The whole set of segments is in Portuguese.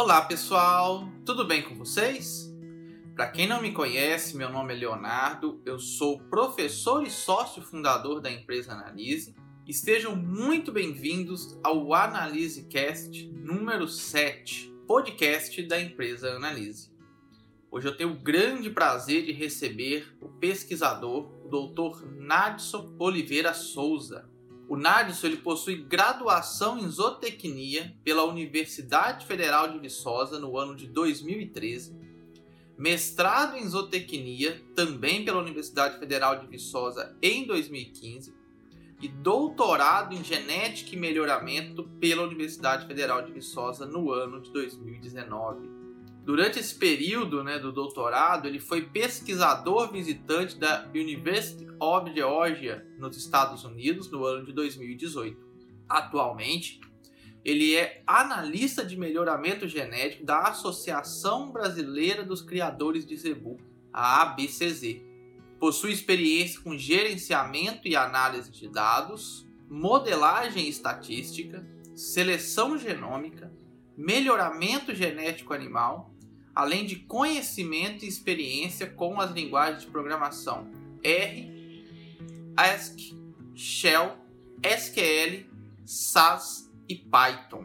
Olá pessoal, tudo bem com vocês? Para quem não me conhece, meu nome é Leonardo, eu sou professor e sócio fundador da empresa Analise. Estejam muito bem-vindos ao Analise Cast número 7, podcast da empresa Analise. Hoje eu tenho o grande prazer de receber o pesquisador, o Dr. Nadson Oliveira Souza. O Nadson ele possui graduação em zootecnia pela Universidade Federal de Viçosa no ano de 2013, mestrado em zootecnia também pela Universidade Federal de Viçosa em 2015 e doutorado em genética e melhoramento pela Universidade Federal de Viçosa no ano de 2019. Durante esse período né, do doutorado, ele foi pesquisador visitante da University of Georgia, nos Estados Unidos, no ano de 2018. Atualmente, ele é analista de melhoramento genético da Associação Brasileira dos Criadores de Zebu, a ABCZ. Possui experiência com gerenciamento e análise de dados, modelagem estatística, seleção genômica, melhoramento genético animal além de conhecimento e experiência com as linguagens de programação R, ASCII, Shell, SQL, SAS e Python.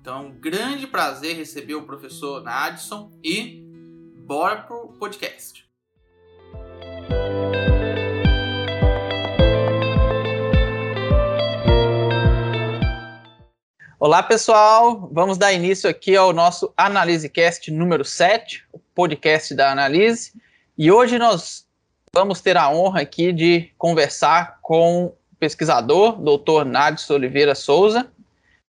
Então, um grande prazer receber o professor Nadson e bora pro podcast. Olá, pessoal. Vamos dar início aqui ao nosso AnaliseCast número 7, o podcast da Analise. E hoje nós vamos ter a honra aqui de conversar com o pesquisador, Dr. Nadson Oliveira Souza,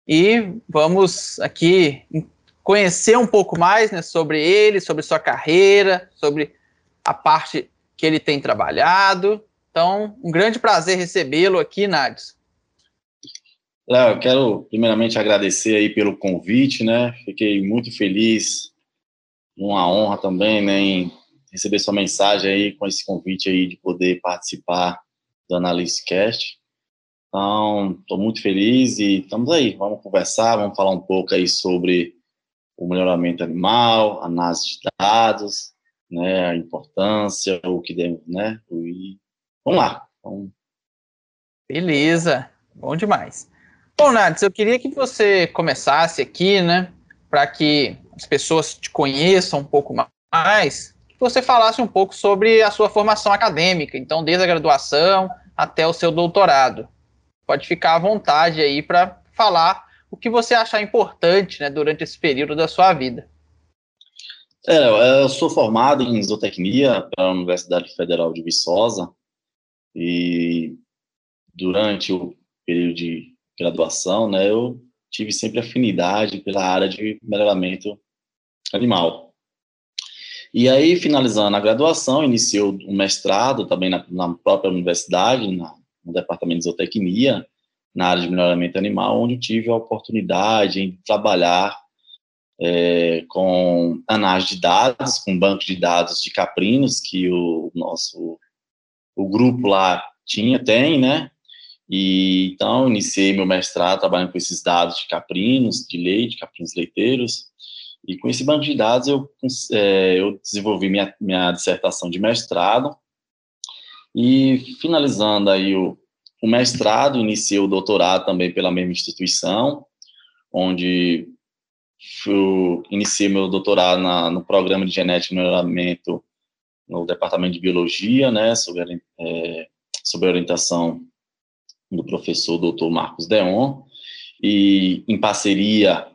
e vamos aqui conhecer um pouco mais né, sobre ele, sobre sua carreira, sobre a parte que ele tem trabalhado. Então, um grande prazer recebê-lo aqui, Nadson. Léo, eu quero primeiramente agradecer aí pelo convite, né? Fiquei muito feliz, uma honra também, né, em receber sua mensagem aí com esse convite aí de poder participar do Analystcast. Então, estou muito feliz e estamos aí. Vamos conversar, vamos falar um pouco aí sobre o melhoramento animal, análise de dados, né, a importância, o que deve, né? E vamos lá. Vamos. Beleza, bom demais. Bom, Nades, eu queria que você começasse aqui, né, para que as pessoas te conheçam um pouco mais, que você falasse um pouco sobre a sua formação acadêmica, então desde a graduação até o seu doutorado. Pode ficar à vontade aí para falar o que você achar importante, né, durante esse período da sua vida. É, eu sou formado em zootecnia pela Universidade Federal de Viçosa e durante o período de graduação, né, eu tive sempre afinidade pela área de melhoramento animal. E aí, finalizando a graduação, iniciou um mestrado também na, na própria universidade, na, no departamento de zootecnia, na área de melhoramento animal, onde tive a oportunidade de trabalhar é, com análise de dados, com banco de dados de caprinos que o nosso o grupo lá tinha, tem, né? E então iniciei meu mestrado trabalhando com esses dados de caprinos, de leite, caprinos leiteiros. E com esse banco de dados eu, é, eu desenvolvi minha, minha dissertação de mestrado. E finalizando aí o, o mestrado, iniciei o doutorado também pela mesma instituição, onde eu iniciei meu doutorado na, no programa de genética e melhoramento no departamento de biologia, né, é, sob orientação do professor Dr. Marcos Deon, e em parceria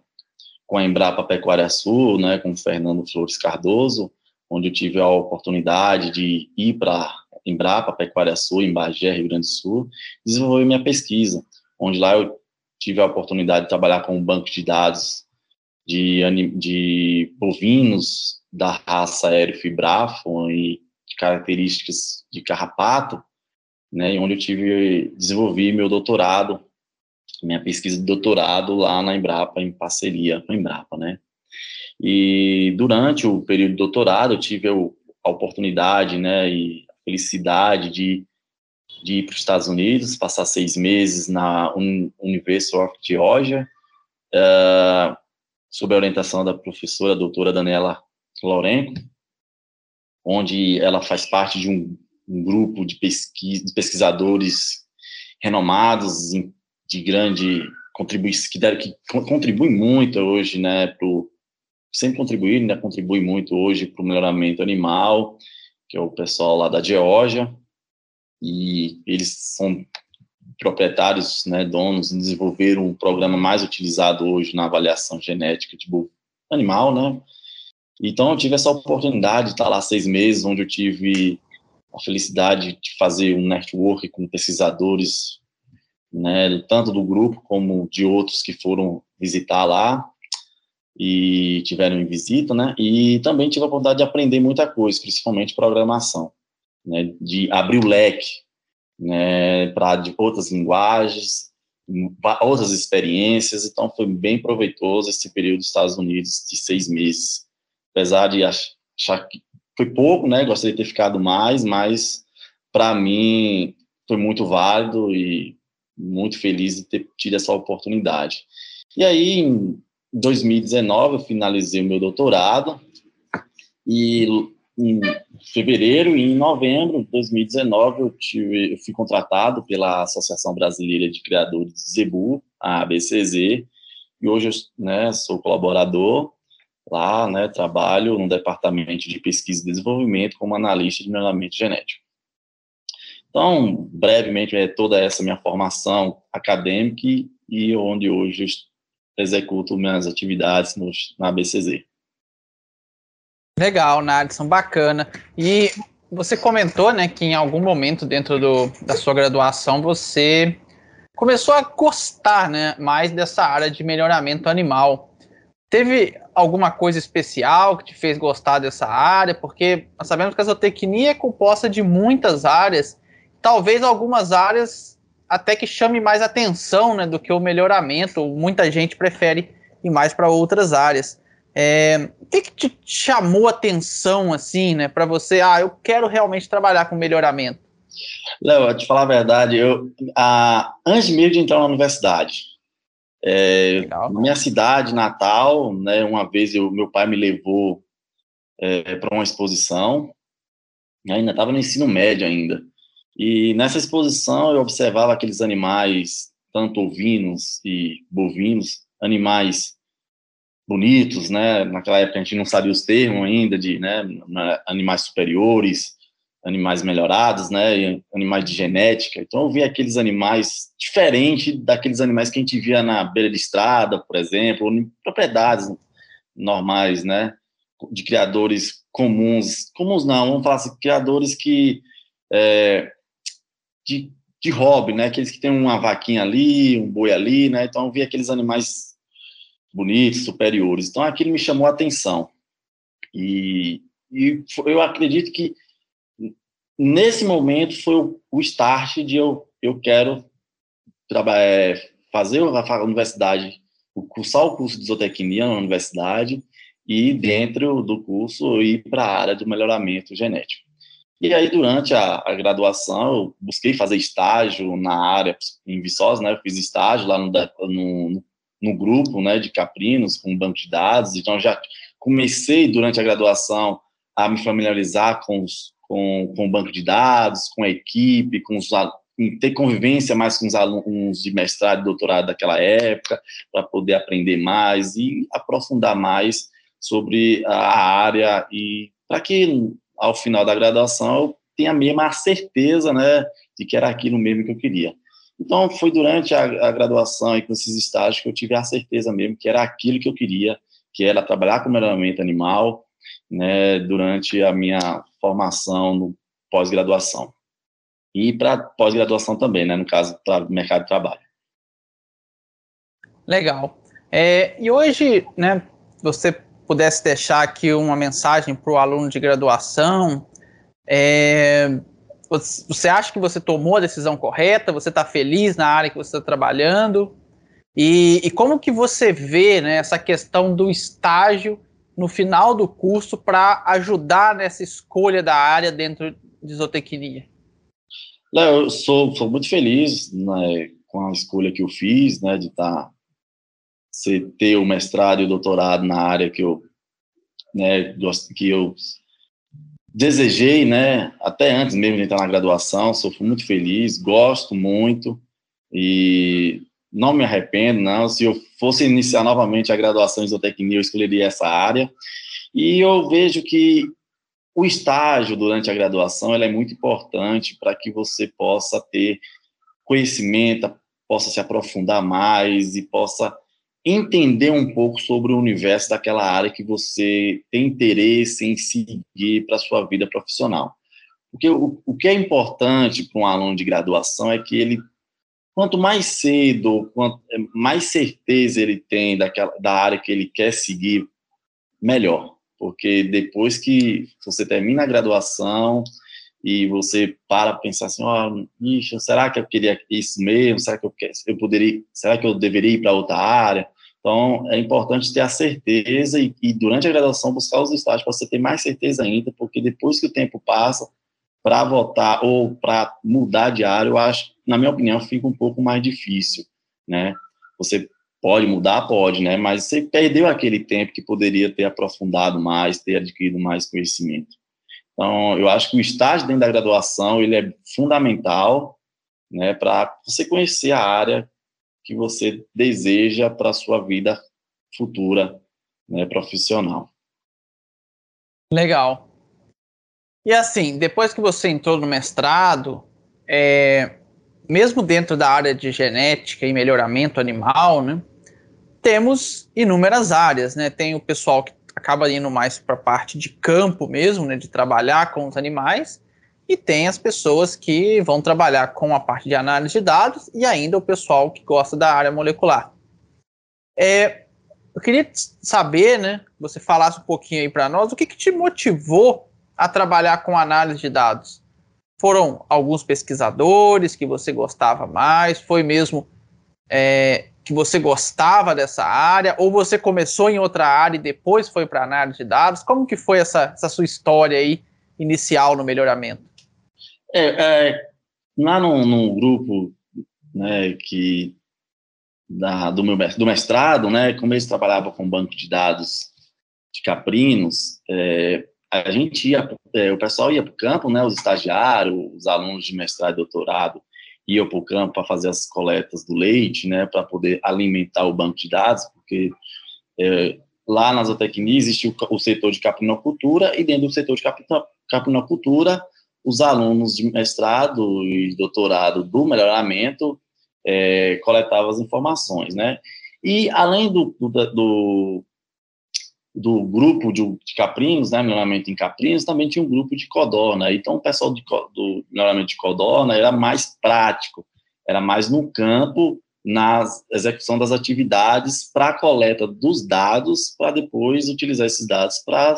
com a Embrapa Pecuária Sul, né, com o Fernando Flores Cardoso, onde eu tive a oportunidade de ir para Embrapa Pecuária Sul, em Bagé, Rio Grande do Sul, desenvolver minha pesquisa, onde lá eu tive a oportunidade de trabalhar com um banco de dados de, de bovinos da raça aéreo fibrafo e características de carrapato, né, onde eu tive desenvolvi meu doutorado, minha pesquisa de doutorado lá na Embrapa em parceria com a Embrapa, né? E durante o período de doutorado eu tive a oportunidade, né, e a felicidade de, de ir para os Estados Unidos, passar seis meses na University of Georgia, uh, sob a orientação da professora doutora Daniela Lourenco, onde ela faz parte de um, um grupo de, de pesquisadores renomados, de grande contribuição, que, deram, que contribuem muito hoje, né, pro, sempre contribuir, ainda contribui muito hoje para o melhoramento animal, que é o pessoal lá da Geórgia, e eles são proprietários, né, donos, desenvolveram um programa mais utilizado hoje na avaliação genética de animal, né, então eu tive essa oportunidade de estar lá seis meses, onde eu tive a felicidade de fazer um network com pesquisadores, né, tanto do grupo como de outros que foram visitar lá, e tiveram em visita, né? E também tive a oportunidade de aprender muita coisa, principalmente programação, né? De abrir o leque, né? Para outras linguagens, outras experiências. Então foi bem proveitoso esse período dos Estados Unidos de seis meses, apesar de achar que foi pouco, né? Gostaria de ter ficado mais, mas para mim foi muito válido e muito feliz de ter tido essa oportunidade. E aí, 2019 eu finalizei o meu doutorado e em fevereiro e em novembro de 2019 eu, tive, eu fui contratado pela Associação Brasileira de Criadores de Zebu, a ABCZ, e hoje eu né, sou colaborador lá, né, trabalho no departamento de pesquisa e desenvolvimento como analista de melhoramento genético. Então, brevemente, é toda essa minha formação acadêmica e onde hoje executo minhas atividades no, na BCZ. Legal, Nadson, bacana. E você comentou, né, que em algum momento dentro do, da sua graduação você começou a gostar, né, mais dessa área de melhoramento animal. Teve alguma coisa especial que te fez gostar dessa área? Porque nós sabemos que a zootecnia é composta de muitas áreas, talvez algumas áreas até que chame mais atenção né, do que o melhoramento. Muita gente prefere ir mais para outras áreas. É, o que, que te chamou atenção assim, né, para você? Ah, eu quero realmente trabalhar com melhoramento. Léo, te falar a verdade, eu, antes mesmo de entrar na universidade, é, na minha cidade natal, né, uma vez eu, meu pai me levou é, para uma exposição, ainda estava no ensino médio ainda, e nessa exposição eu observava aqueles animais, tanto ovinos e bovinos, animais bonitos, né? Naquela época a gente não sabia os termos ainda de, né, animais superiores, animais melhorados, né, animais de genética. Então eu via aqueles animais diferentes daqueles animais que a gente via na beira de estrada, por exemplo, ou em propriedades normais, né, de criadores comuns, comuns não, vamos falar assim, criadores que é, de, de hobby, né? Aqueles que tem uma vaquinha ali, um boi ali, né? Então eu vi aqueles animais bonitos, superiores. Então aquilo me chamou a atenção. E, e eu acredito que nesse momento foi o, o start de eu, eu quero trabalhar, é, fazer a universidade, cursar o curso de zootecnia na universidade e dentro do curso ir para a área do melhoramento genético. E aí, durante a, a, graduação, eu busquei fazer estágio na área em Viçosa, né? Eu fiz estágio lá no, no, no grupo, né, de caprinos, com banco de dados. Então, já comecei, durante a graduação, a me familiarizar com, os, com, com o banco de dados, com a equipe, com os ter convivência mais com os alunos de mestrado e doutorado daquela época, para poder aprender mais e aprofundar mais sobre a área e para que ao final da graduação, eu tenha a mesma certeza, né, de que era aquilo mesmo que eu queria. Então, foi durante a, a graduação e com esses estágios que eu tive a certeza mesmo que era aquilo que eu queria, que era trabalhar com melhoramento animal, né, durante a minha formação no pós-graduação. E para pós-graduação também, né, no caso, para o mercado de trabalho. Legal. É, e hoje, né, você pudesse deixar aqui uma mensagem para o aluno de graduação, é, você acha que você tomou a decisão correta? Você está feliz na área que você está trabalhando? E, e, como que você vê né, essa questão do estágio no final do curso para ajudar nessa escolha da área dentro de zootecnia? Eu sou, sou muito feliz né, com a escolha que eu fiz, né, de tá ter o mestrado e o doutorado na área que eu, né, que eu desejei, né, até antes mesmo de entrar na graduação, sou muito feliz, gosto muito e não me arrependo, não. Se eu fosse iniciar novamente a graduação em zootecnia, eu escolheria essa área. E eu vejo que o estágio durante a graduação é muito importante para que você possa ter conhecimento, possa se aprofundar mais e possa entender um pouco sobre o universo daquela área que você tem interesse em seguir para a sua vida profissional. Porque o, o que é importante para um aluno de graduação é que ele, quanto mais cedo, quanto mais certeza ele tem daquela, da área que ele quer seguir, melhor. Porque depois que você termina a graduação, e você para pensar assim, oh, será que eu queria isso mesmo? Será que eu, eu poderia, será que eu deveria ir para outra área? Então, é importante ter a certeza e, e durante a graduação buscar os estágios para você ter mais certeza ainda, porque depois que o tempo passa, para votar ou para mudar de área, eu acho, na minha opinião, fica um pouco mais difícil, né? Você pode mudar, pode, né? Mas você perdeu aquele tempo que poderia ter aprofundado mais, ter adquirido mais conhecimento. Então, eu acho que o estágio dentro da graduação, ele é fundamental, né, para você conhecer a área que você deseja para a sua vida futura, né, profissional. Legal. E assim, depois que você entrou no mestrado, é, mesmo dentro da área de genética e melhoramento animal, né, temos inúmeras áreas, né? Tem o pessoal que acaba indo mais para a parte de campo mesmo, né, de trabalhar com os animais, e tem as pessoas que vão trabalhar com a parte de análise de dados e ainda o pessoal que gosta da área molecular. É, eu queria saber, né, você falasse um pouquinho aí para nós, o que, que te motivou a trabalhar com análise de dados? Foram alguns pesquisadores que você gostava mais? Foi mesmo é, que você gostava dessa área, ou você começou em outra área e depois foi para análise de dados? Como que foi essa, essa sua história aí inicial no melhoramento? É, é lá num, num, grupo né, que da, do meu do mestrado, né, como eles trabalhavam com banco de dados de caprinos, é, a gente ia, é, o pessoal ia para o campo, né, os estagiários, os alunos de mestrado e doutorado, ia para o campo para fazer as coletas do leite, né, para poder alimentar o banco de dados, porque é, lá na zootecnia existe o, o, setor de caprinocultura e dentro do setor de caprinocultura os alunos de mestrado e doutorado do melhoramento é, coletavam as informações, né? E além do, do, do do grupo de, de caprinos, né, melhoramento em caprinos, também tinha um grupo de codorna. Então, o pessoal de, do melhoramento de codorna era mais prático, era mais no campo, na execução das atividades para a coleta dos dados, para depois utilizar esses dados para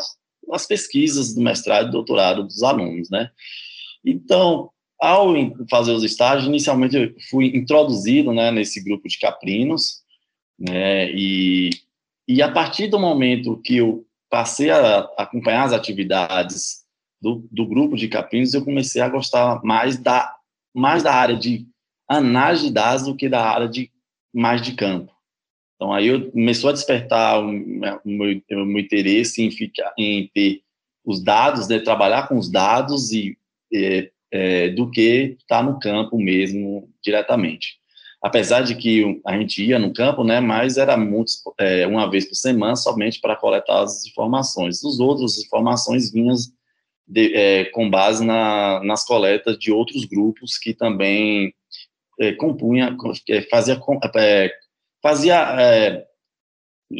as pesquisas do mestrado e doutorado dos alunos, né? Então, ao fazer os estágios, inicialmente eu fui introduzido, né, nesse grupo de caprinos, né, e e a partir do momento que eu passei a acompanhar as atividades do, do grupo de capinos, eu comecei a gostar mais da, mais da área de análise de dados do que da área de mais de campo. Então aí eu começou a despertar o meu, o meu interesse em ficar, em ter os dados, né, trabalhar com os dados e é, é, do que estar tá no campo mesmo diretamente apesar de que a gente ia no campo, né, mas era muito, é, uma vez por semana somente para coletar as informações. Os outros informações vinham de, é, com base na, nas coletas de outros grupos que também é, compunha, é, fazia, é, fazia é,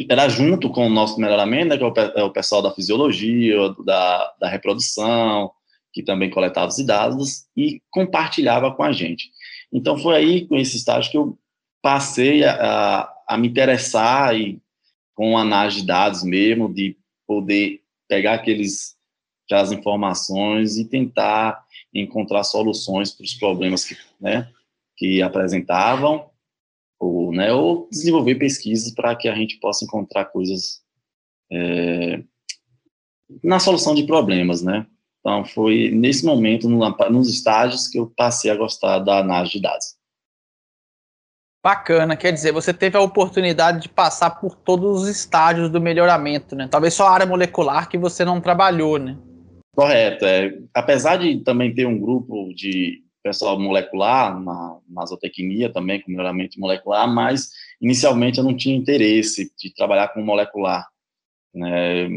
era junto com o nosso melhoramento, né, que é o, pessoal da fisiologia, da, da reprodução, que também coletava os dados e compartilhava com a gente. Então, foi aí, com esse estágio, que eu passei a, a, me interessar e, com análise de dados mesmo, de poder pegar aqueles, aquelas informações e tentar encontrar soluções para os problemas que, né, que apresentavam, ou, né, ou desenvolver pesquisas para que a gente possa encontrar coisas é, na solução de problemas, né? Então, foi nesse momento, no, nos estágios, que eu passei a gostar da análise de dados. Bacana, quer dizer, você teve a oportunidade de passar por todos os estágios do melhoramento, né? Talvez só a área molecular que você não trabalhou, né? Correto. É, apesar de também ter um grupo de pessoal molecular na, na zootecnia também, com melhoramento molecular, mas inicialmente eu não tinha interesse de trabalhar com molecular. Né?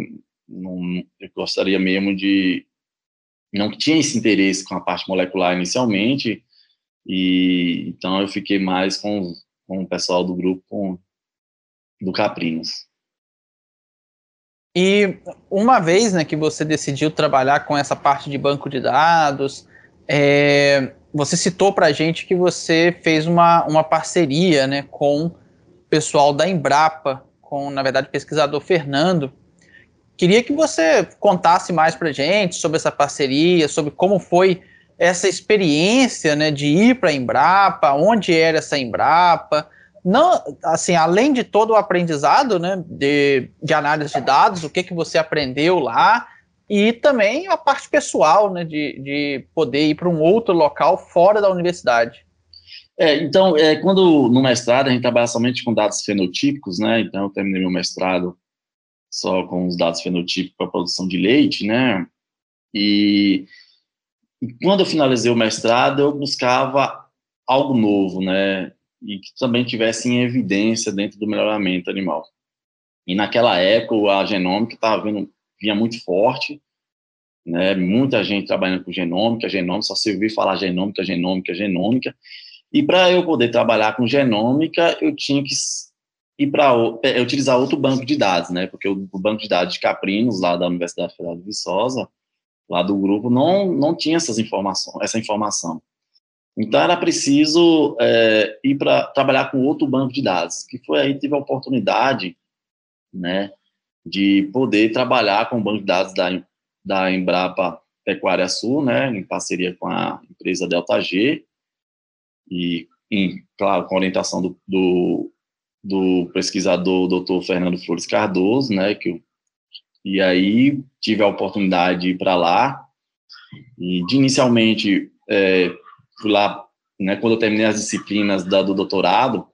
Não, eu gostaria mesmo de... Não tinha esse interesse com a parte molecular inicialmente, e então eu fiquei mais com, com o pessoal do grupo do Caprinos. E uma vez né, que você decidiu trabalhar com essa parte de banco de dados, é, você citou para a gente que você fez uma, uma parceria né, com o pessoal da Embrapa, com, na verdade, o pesquisador Fernando. Queria que você contasse mais para gente sobre essa parceria, sobre como foi essa experiência né, de ir para a Embrapa, onde era essa Embrapa, não, assim, além de todo o aprendizado né, de, de análise de dados, o que, que você aprendeu lá, e também a parte pessoal né, de, de poder ir para um outro local fora da universidade. É, então, é, quando no mestrado a gente trabalha somente com dados fenotípicos, né? Então, eu terminei meu mestrado só com os dados fenotípicos para a produção de leite, né? E e quando eu finalizei o mestrado, eu buscava algo novo, né? E que também tivesse em evidência dentro do melhoramento animal. E naquela época, a genômica estava vindo, vinha muito forte, né? Muita gente trabalhando com genômica, genômica, só se ouvir falar genômica, genômica, genômica. E para eu poder trabalhar com genômica, eu tinha que ir para é, utilizar outro banco de dados, né? Porque o, o banco de dados de Caprinos, lá da Universidade Federal de Viçosa, lá do grupo não, não tinha essas informações, essa informação. Então era preciso é, ir para trabalhar com outro banco de dados, que foi aí que tive a oportunidade, né, de poder trabalhar com o banco de dados da, da Embrapa Pecuária Sul, né, em parceria com a empresa Delta G, e, em, claro, com orientação do, do, do pesquisador Dr. Fernando Flores Cardoso, né, que e aí tive a oportunidade de ir para lá. E de inicialmente é, fui lá, né, quando eu terminei as disciplinas da, do doutorado,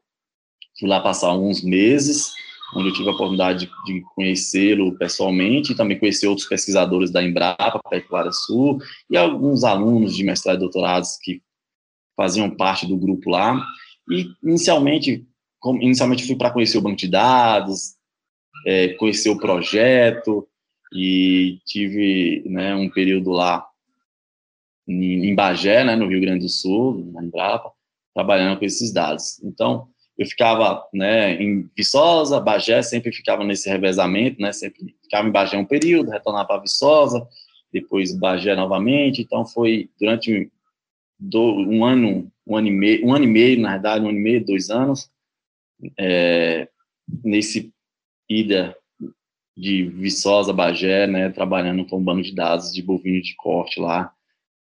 fui lá passar alguns meses, onde eu tive a oportunidade de, de conhecê-lo pessoalmente e também conhecer outros pesquisadores da Embrapa, Pecuária Sul, e alguns alunos de mestrado e doutorados que faziam parte do grupo lá. E inicialmente, como, inicialmente fui para conhecer o banco de dados, é, conhecer o projeto e tive né, um período lá em Bagé, né, no Rio Grande do Sul, na Embrapa, trabalhando com esses dados. Então, eu ficava né, em Viçosa, Bagé, sempre ficava nesse revezamento, né, sempre ficava em Bagé um período, retornava para Viçosa, depois Bagé novamente, então foi durante um ano, um ano e meio, um ano e meio, na verdade, um ano e meio, dois anos, é, nesse ida de Viçosa, Bagé, né, trabalhando com um banco de dados de bovino de corte lá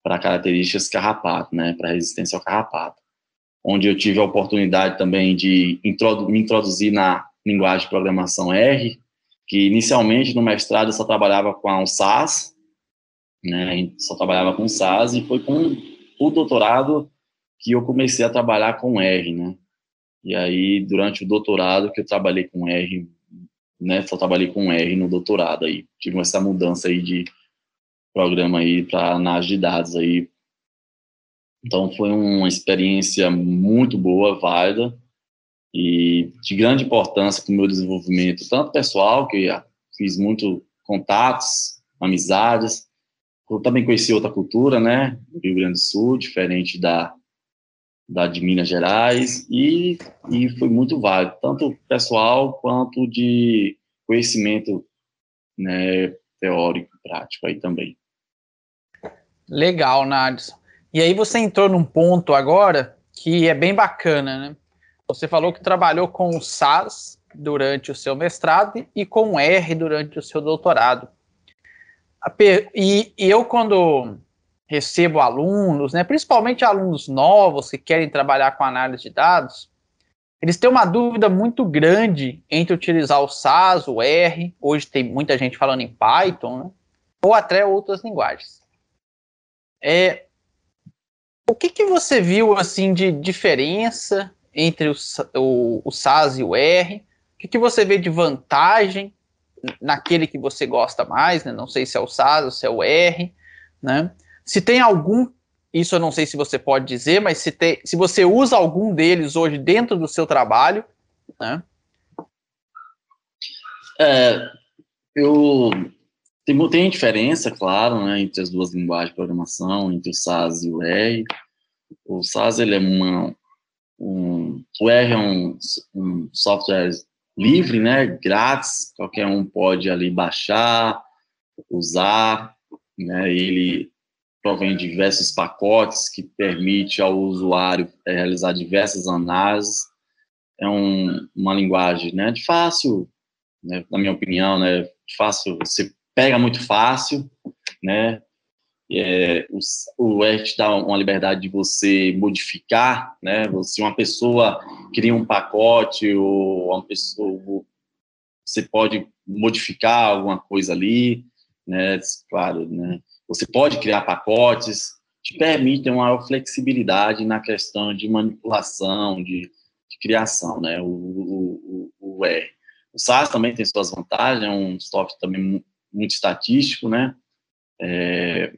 para características carrapato, né, para resistência ao carrapato, onde eu tive a oportunidade também de introdu me introduzir na linguagem de programação R, que inicialmente no mestrado eu só trabalhava com o SAS, né, só trabalhava com SAS, e foi com o doutorado que eu comecei a trabalhar com R, né, e aí durante o doutorado que eu trabalhei com R né, só trabalhei com R no doutorado aí. Tive essa mudança aí de programa aí para análise de dados aí. Então foi uma experiência muito boa, válida e de grande importância para o meu desenvolvimento, tanto pessoal, que fiz muito contatos, amizades, eu também conheci outra cultura, né, no Rio Grande do Sul, diferente da da de Minas Gerais e, e foi muito válido, tanto pessoal quanto de conhecimento né, teórico prático aí também. Legal, Nadson. E aí você entrou num ponto agora que é bem bacana, né? Você falou que trabalhou com o SAS durante o seu mestrado e com o R durante o seu doutorado. E, e eu, quando recebo alunos, né, principalmente alunos novos que querem trabalhar com análise de dados, eles têm uma dúvida muito grande entre utilizar o SAS, o R, hoje tem muita gente falando em Python, né, ou até outras linguagens. É, o que, que você viu assim de diferença entre o, o, o SAS e o R? O que, que você vê de vantagem naquele que você gosta mais, né? Não sei se é o SAS ou se é o R, né? Se tem algum, isso eu não sei se você pode dizer, mas se, tem, se você usa algum deles hoje dentro do seu trabalho, né? É, eu tem, tem diferença, claro, né, entre as duas linguagens de programação, entre o SAS e o R. O SAS ele é uma, um, o R é um, um software livre, né, grátis, qualquer um pode ali baixar, usar, né, ele provém de diversos pacotes que permite ao usuário é, realizar diversas análises. É um, uma linguagem, né, de fácil, né, na minha opinião, né, fácil, você pega muito fácil, né, é, o, o R te dá uma liberdade de você modificar, né? Se uma pessoa cria um pacote ou uma pessoa, você pode modificar alguma coisa ali, né? Claro, né? Você pode criar pacotes, te permite uma maior flexibilidade na questão de manipulação, de, de criação, né? O, o, o, o R. O SAS também tem suas vantagens, é um software também muito estatístico, né? É,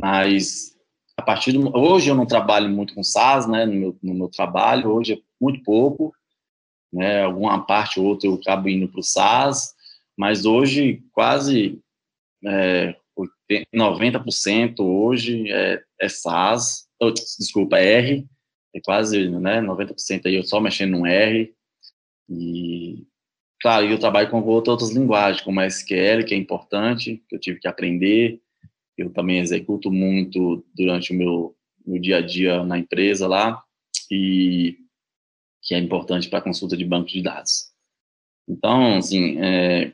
mas a partir do, hoje eu não trabalho muito com SaaS, né, no meu, no meu trabalho, hoje é muito pouco, né, alguma parte ou outra eu acabo indo para o SaaS, mas hoje quase é, 90% hoje é, é SaaS, desculpa, é R, é quase né, 90% aí eu só mexendo no R, e claro, eu trabalho com outras linguagens, como SQL, que é importante, que eu tive que aprender, eu também executo muito durante o meu, meu dia a dia na empresa lá, e que é importante para consulta de banco de dados. Então, assim, é,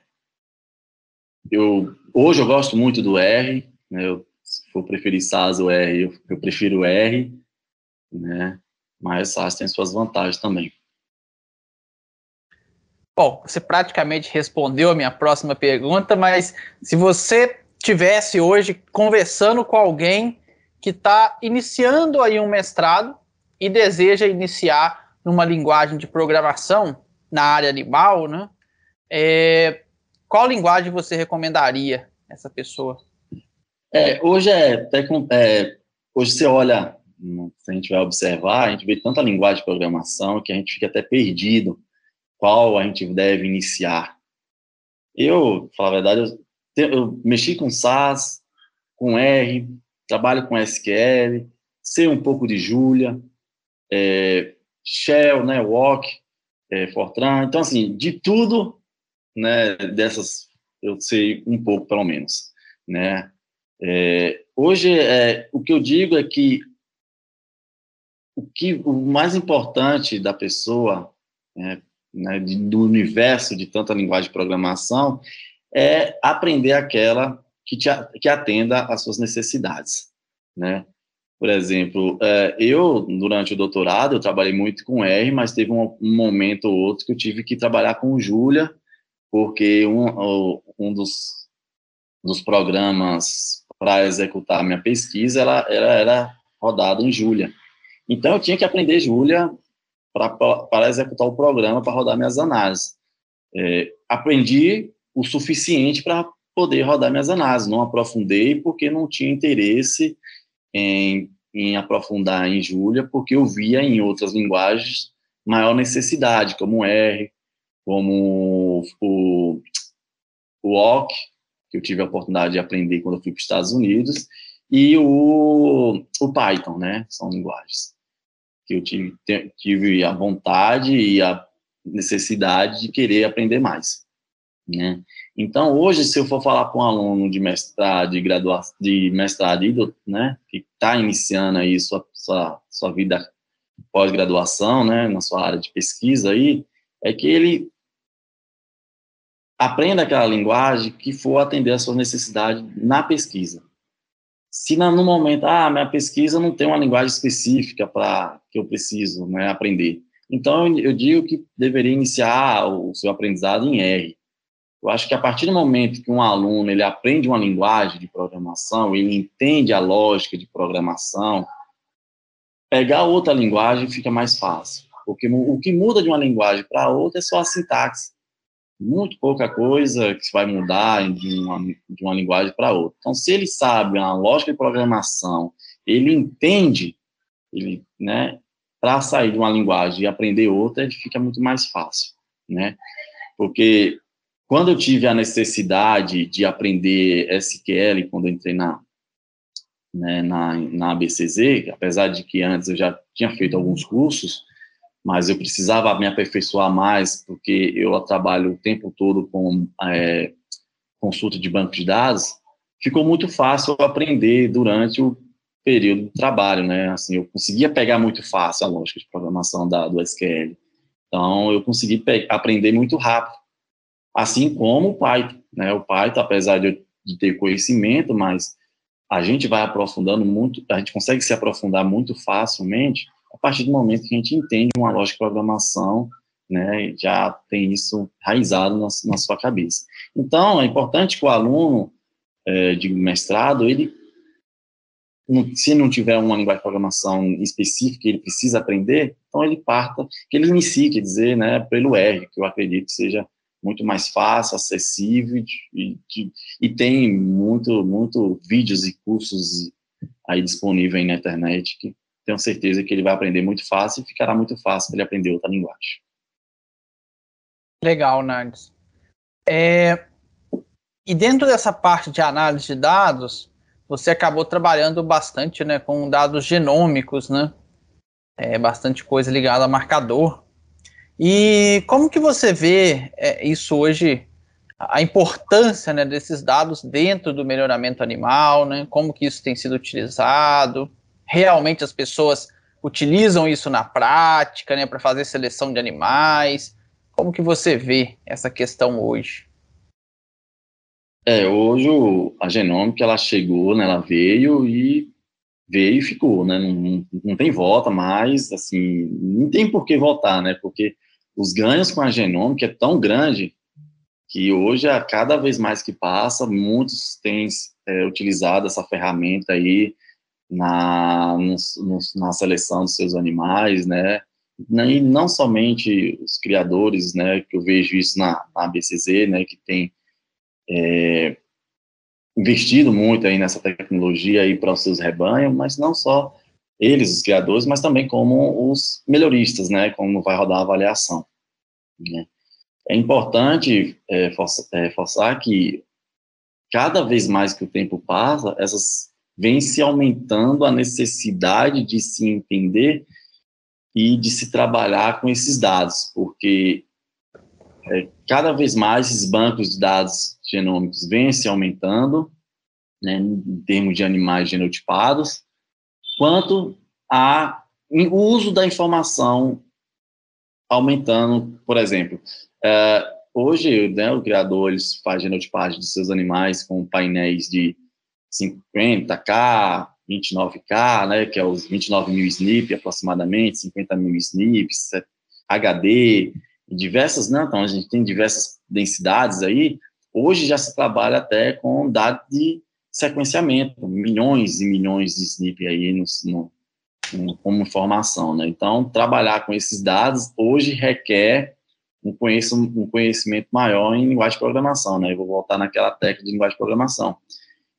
eu, hoje eu gosto muito do R, né, eu, se for preferir SAS ou R, eu, eu prefiro R, né, mas SAS tem suas vantagens também. Bom, você praticamente respondeu a minha próxima pergunta, mas se você tivesse hoje conversando com alguém que está iniciando aí um mestrado e deseja iniciar numa linguagem de programação na área animal, né? É, qual linguagem você recomendaria essa pessoa? É, hoje é, é, hoje você olha, se a gente vai observar, a gente vê tanta linguagem de programação que a gente fica até perdido qual a gente deve iniciar. Eu, falar a verdade, eu eu mexi com SAS, com R, trabalho com SQL, sei um pouco de Julia, é, Shell, né, Walk, é, Fortran, então assim, de tudo, né, dessas eu sei um pouco pelo menos, né. É, hoje é, o que eu digo é que o que o mais importante da pessoa, né, né, do universo de tanta linguagem de programação é aprender aquela que, te, que atenda às suas necessidades, né? Por exemplo, é, eu, durante o doutorado, eu trabalhei muito com R, mas teve um, um momento ou outro que eu tive que trabalhar com Julia, porque um, um dos, dos programas para executar minha pesquisa ela, ela era rodado em Julia. Então, eu tinha que aprender Julia para executar o programa, para rodar minhas análises. É, aprendi o suficiente para poder rodar minhas análises. Não aprofundei porque não tinha interesse em, em aprofundar em Julia, porque eu via em outras linguagens maior necessidade, como R, como o, o OC, que eu tive a oportunidade de aprender quando eu fui para os Estados Unidos, e o, o Python, né? São linguagens que eu tive, tive a vontade e a necessidade de querer aprender mais. Né? Então, hoje, se eu for falar com um aluno de mestrado, de graduação, de mestrado, né, que está iniciando aí sua, sua, sua vida pós-graduação, né, na sua área de pesquisa aí, é que ele aprenda aquela linguagem que for atender a sua necessidade na pesquisa. Se no momento, ah, minha pesquisa não tem uma linguagem específica para que eu preciso né, aprender, então eu digo que deveria iniciar o seu aprendizado em R eu acho que a partir do momento que um aluno ele aprende uma linguagem de programação, ele entende a lógica de programação, pegar outra linguagem fica mais fácil. porque o que muda de uma linguagem para outra é só a sintaxe. Muito pouca coisa que vai mudar de uma, de uma linguagem para outra. Então, se ele sabe a lógica de programação, ele entende, ele, né, para sair de uma linguagem e aprender outra, ele fica muito mais fácil, né? Porque quando eu tive a necessidade de aprender SQL, quando entrei na, né, na, na ABCZ, apesar de que antes eu já tinha feito alguns cursos, mas eu precisava me aperfeiçoar mais, porque eu trabalho o tempo todo com é, consulta de banco de dados, ficou muito fácil aprender durante o período de trabalho, né? Assim, eu conseguia pegar muito fácil a lógica de programação da, do SQL. Então, eu consegui aprender muito rápido. Assim como o Python, né? O Python, apesar de, eu, de ter conhecimento, mas a gente vai aprofundando muito, a gente consegue se aprofundar muito facilmente a partir do momento que a gente entende uma lógica de programação, né, já tem isso raizado na, na sua cabeça. Então, é importante que o aluno é, de mestrado, ele, se não tiver uma linguagem de programação específica que ele precisa aprender, então ele parta, que ele inicie, quer dizer, né, pelo R, que eu acredito que seja muito mais fácil, acessível e, e, e tem muito, muito vídeos e cursos aí disponíveis na internet que tenho certeza que ele vai aprender muito fácil e ficará muito fácil para ele aprender outra linguagem. Legal, Nardes. É, e dentro dessa parte de análise de dados, você acabou trabalhando bastante né, com dados genômicos, né? É, bastante coisa ligada a marcador. E como que você vê é, isso hoje, a importância né, desses dados dentro do melhoramento animal, né? Como que isso tem sido utilizado? Realmente as pessoas utilizam isso na prática, né, para fazer seleção de animais? Como que você vê essa questão hoje? É, hoje a genômica ela chegou, né, ela veio e veio e ficou, né? Não, não, tem volta mais, assim, não tem por que voltar, né? Porque os ganhos com a genômica é tão grande que hoje, a cada vez mais que passa, muitos têm é, utilizado essa ferramenta aí na, no, na seleção dos seus animais, né? E não somente os criadores, né? Que eu vejo isso na, na BCZ, né? Que tem é, investido muito aí nessa tecnologia aí para os seus rebanhos, mas não só eles, os criadores, mas também como os melhoristas, né, como vai rodar a avaliação. Né. É importante é, forçar, é, forçar que cada vez mais que o tempo passa, essas vem se aumentando a necessidade de se entender e de se trabalhar com esses dados, porque é, cada vez mais esses bancos de dados genômicos vêm se aumentando, né, em termos de animais genotipados, quanto a o uso da informação aumentando, por exemplo, é, hoje né, o criador eles faz genotipagem de seus animais com painéis de 50K, 29K, né, que é os 29 mil SNP aproximadamente, 50 mil SNPs, HD, diversas, né, então a gente tem diversas densidades aí, hoje já se trabalha até com dados de sequenciamento, milhões e milhões de SNP aí no, no, no, como informação, né? Então, trabalhar com esses dados hoje requer um, um conhecimento maior em linguagem de programação, né? Eu vou voltar naquela técnica de linguagem de programação.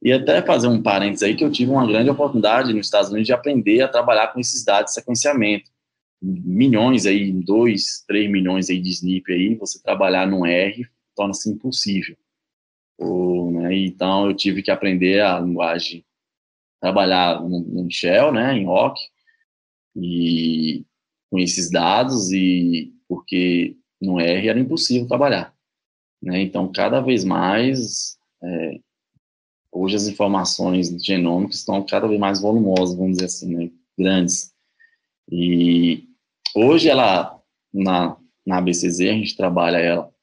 E até fazer um parênteses aí que eu tive uma grande oportunidade nos Estados Unidos de aprender a trabalhar com esses dados de sequenciamento. Milhões aí, dois, três milhões aí de SNP aí, você trabalhar no R torna-se impossível. Ou, né, então eu tive que aprender a linguagem, trabalhar no, no Shell, né, em Rock, e com esses dados, e porque no R era impossível trabalhar. Né, então, cada vez mais, é, hoje as informações genômicas estão cada vez mais volumosas, vamos dizer assim, né, grandes. E hoje ela, na, na ABCZ, a gente trabalha ela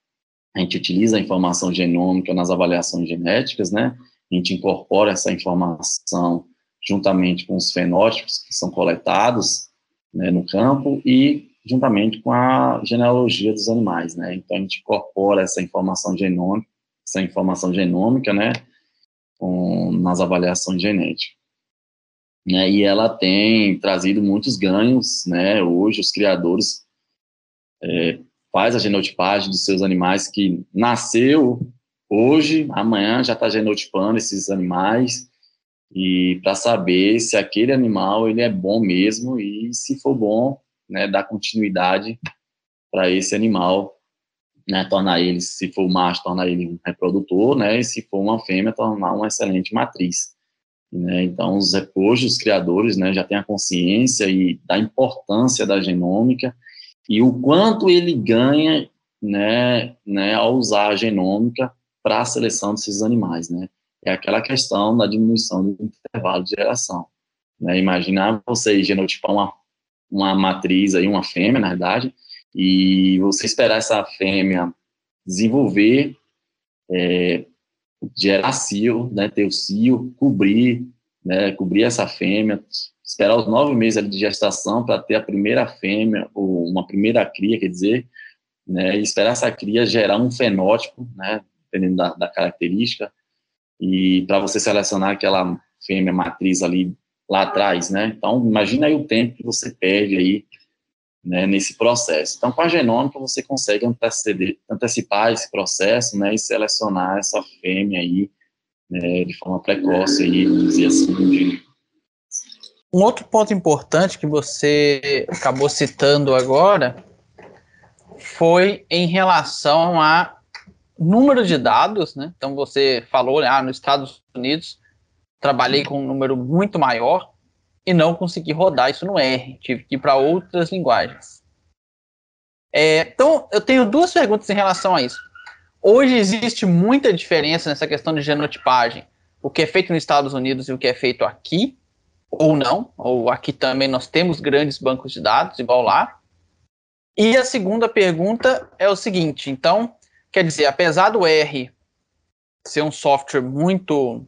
a gente utiliza a informação genômica nas avaliações genéticas, né? A gente incorpora essa informação juntamente com os fenótipos que são coletados né, no campo e juntamente com a genealogia dos animais, né? Então a gente incorpora essa informação genômica, essa informação genômica, né, com, nas avaliações genéticas. Né, e ela tem trazido muitos ganhos, né? Hoje os criadores é, faz a genotipagem dos seus animais que nasceu hoje, amanhã já está genotipando esses animais e para saber se aquele animal ele é bom mesmo e se for bom, né, dar continuidade para esse animal, né, tornar ele, se for macho, tornar ele um reprodutor, né, e se for uma fêmea, tornar uma excelente matriz. Né? Então, os, hoje os criadores né, já têm a consciência e da importância da genômica e o quanto ele ganha né, né, ao usar a genômica para a seleção desses animais. Né? É aquela questão da diminuição do intervalo de geração. Né? Imaginar você genotipar uma, uma matriz, aí, uma fêmea, na verdade, e você esperar essa fêmea desenvolver é, gerar cio, né, ter o cio, cobrir, né, cobrir essa fêmea, esperar os nove meses de gestação para ter a primeira fêmea, ou uma primeira cria, quer dizer, né, e esperar essa cria gerar um fenótipo, né, dependendo da, da característica, e para você selecionar aquela fêmea matriz ali lá atrás, né, então imagina aí o tempo que você perde aí né, nesse processo. Então, com a genômica, você consegue anteceder, antecipar esse processo, né, e selecionar essa fêmea aí, né, de forma precoce, aí, dizer assim, de... Um outro ponto importante que você acabou citando agora foi em relação a número de dados, né? Então você falou, ah, nos Estados Unidos trabalhei com um número muito maior, e não consegui rodar isso no R. Tive que ir para outras linguagens. É, então, eu tenho duas perguntas em relação a isso. Hoje existe muita diferença nessa questão de genotipagem. O que é feito nos Estados Unidos e o que é feito aqui, ou não. Ou aqui também nós temos grandes bancos de dados, igual lá. E a segunda pergunta é o seguinte: então, quer dizer, apesar do R ser um software muito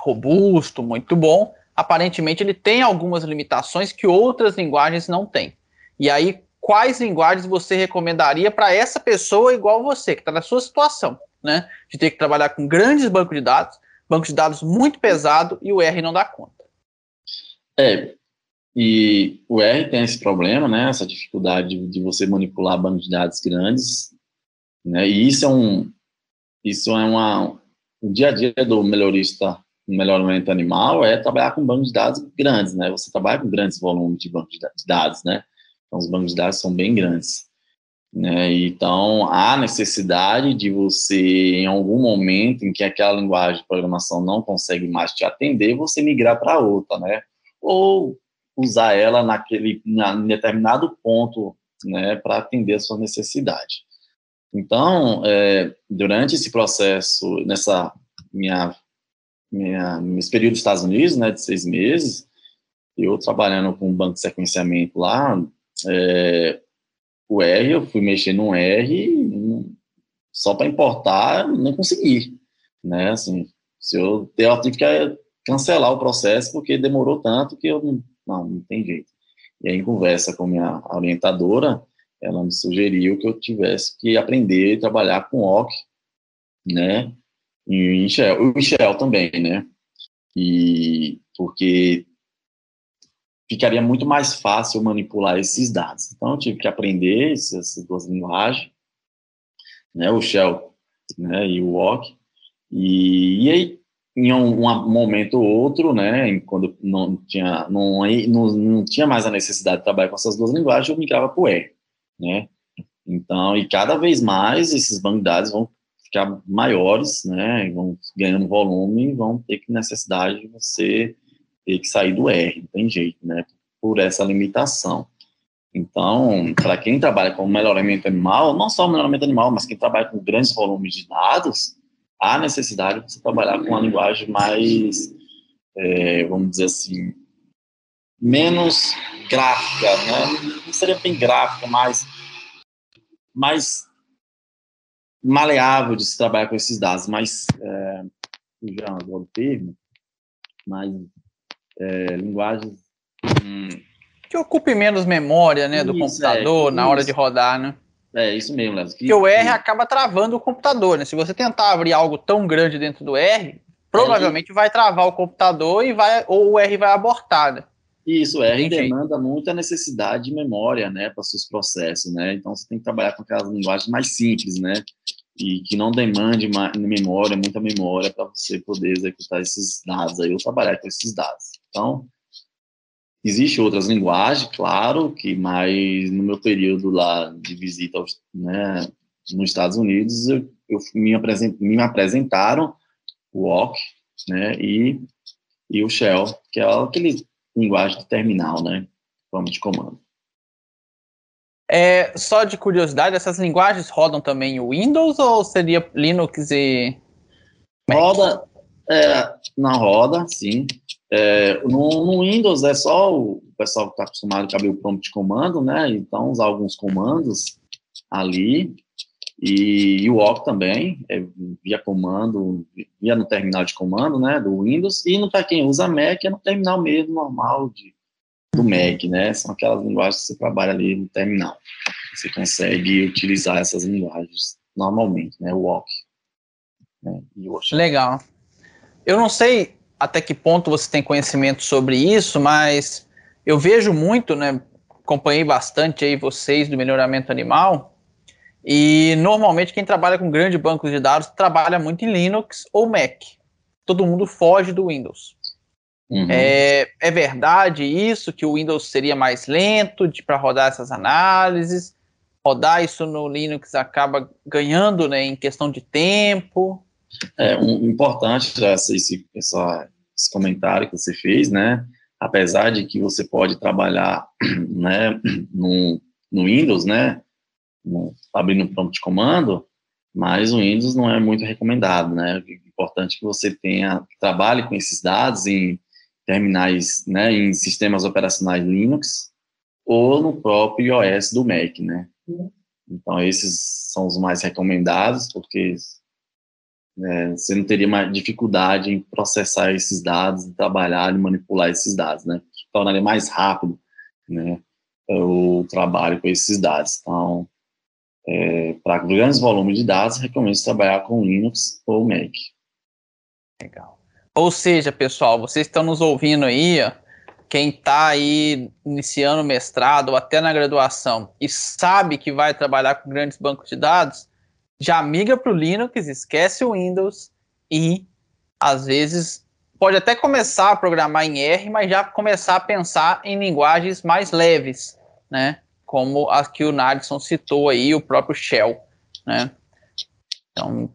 robusto, muito bom, aparentemente ele tem algumas limitações que outras linguagens não têm. E aí, quais linguagens você recomendaria para essa pessoa igual você, que está na sua situação, né? De ter que trabalhar com grandes bancos de dados, bancos de dados muito pesado e o R não dá conta. É, e o R tem esse problema, né? Essa dificuldade de, de você manipular bancos de dados grandes, né? E isso é um, isso é uma, o dia a dia do melhorista melhoramento animal é trabalhar com bancos de dados grandes, né? Você trabalha com grandes volumes de bancos de dados, né? Então, os bancos de dados são bem grandes. Né? Então, há necessidade de você, em algum momento em que aquela linguagem de programação não consegue mais te atender, você migrar para outra, né? Ou usar ela naquele, na, em determinado ponto, né, para atender a sua necessidade. Então, é, durante esse processo, nessa minha minha, nesse período dos Estados Unidos, né, de seis meses, eu trabalhando com banco de sequenciamento lá, é, o R, eu fui mexer no R, só para importar, não consegui, né, assim, se eu, eu tive que cancelar o processo, porque demorou tanto que eu, não, não, não tem jeito. E aí, em conversa com minha orientadora, ela me sugeriu que eu tivesse que aprender a trabalhar com OC, né, em Shell, o Shell também, né? E porque ficaria muito mais fácil manipular esses dados. Então, eu tive que aprender essas duas linguagens, né, o Shell né, e o Walk, e, e aí, em um, um, momento ou outro, né, quando não tinha, não, não, não tinha mais a necessidade de trabalhar com essas duas linguagens, eu migrava para o R, né, então, e cada vez mais esses bancos de dados vão ficar maiores, né, vão ganhando volume, vão ter que necessidade de você ter que sair do R, não tem jeito, né, por essa limitação. Então, para quem trabalha com melhoramento animal, não só melhoramento animal, mas quem trabalha com grandes volumes de dados, há necessidade de você trabalhar com uma linguagem mais, é, vamos dizer assim, menos gráfica, né? Não seria bem gráfica, mas mais maleável de se trabalhar com esses dados, mas é, já agora o termo, mas é, linguagens hum, que ocupe menos memória, né, do isso, computador é, na hora de rodar, né? É isso mesmo, Léo. Porque o R acaba travando o computador, né? Se você tentar abrir algo tão grande dentro do R, provavelmente vai travar o computador e vai ou o R vai abortar, né? Isso, é, R demanda muita necessidade de memória, né, para seus processos, né, então você tem que trabalhar com aquelas linguagens mais simples, né, e que não demande memória, muita memória para você poder executar esses dados aí, ou trabalhar com esses dados. Então, Existem outras linguagens, claro, que mais no meu período lá de visita aos, né, nos Estados Unidos, eu, eu me, apresent, me apresentaram o OC né, e, e o Shell, que é aquele linguagem de terminal, né, forma de comando. É, só de curiosidade, essas linguagens rodam também o Windows ou seria Linux e Mac? Roda, é, não roda, sim. É, no, no, Windows é só o pessoal que está acostumado a abrir o prompt de comando, né? Então, usar alguns comandos ali. E, e o OC também, é via comando, via no terminal de comando, né? Do Windows. E para quem usa Mac, é no terminal mesmo, normal de, do Mac, né? São aquelas linguagens que você trabalha ali no terminal. Você consegue utilizar essas linguagens normalmente, né? O OC. Né? Legal. Eu não sei até que ponto você tem conhecimento sobre isso, mas eu vejo muito, né? Acompanhei bastante aí vocês do melhoramento animal. E normalmente quem trabalha com grande banco de dados trabalha muito em Linux ou Mac. Todo mundo foge do Windows. Uhum. É, é verdade isso que o Windows seria mais lento para rodar essas análises? Rodar isso no Linux acaba ganhando né, em questão de tempo? É um, importante esse, essa, esse comentário que você fez, né? Apesar de que você pode trabalhar, né, no, no Windows, né, abrindo um prompt de comando, mas o Windows não é muito recomendado, né? É importante que você tenha trabalhe com esses dados em terminais, né, em sistemas operacionais Linux ou no próprio iOS do Mac, né? Então esses são os mais recomendados porque é, você não teria mais dificuldade em processar esses dados, trabalhar e manipular esses dados, né? Tornaria mais rápido, né, o trabalho com esses dados. Então, é, para grandes volumes de dados, recomendo trabalhar com Linux ou Mac. Legal. Ou seja, pessoal, vocês estão nos ouvindo aí, ó, quem está aí iniciando mestrado ou até na graduação e sabe que vai trabalhar com grandes bancos de dados, já migra para o Linux, esquece o Windows e às vezes pode até começar a programar em R, mas já começar a pensar em linguagens mais leves, né? Como a que o Nadson citou aí, o próprio Shell, né? Então,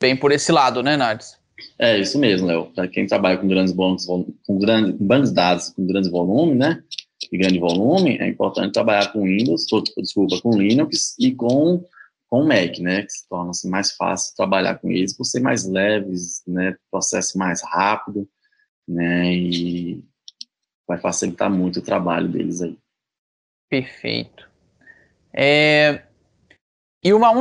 bem por esse lado, né, Nadson? É isso mesmo, Léo. Para quem trabalha com grandes bancos, com grandes bancos de dados com grandes volume, né? De grande volume, é importante trabalhar com Windows, desculpa, com Linux e com com Mac, né, que se torna assim, mais fácil trabalhar com eles, por ser mais leves, né, processo mais rápido, né, e vai facilitar muito o trabalho deles aí. Perfeito. É, e uma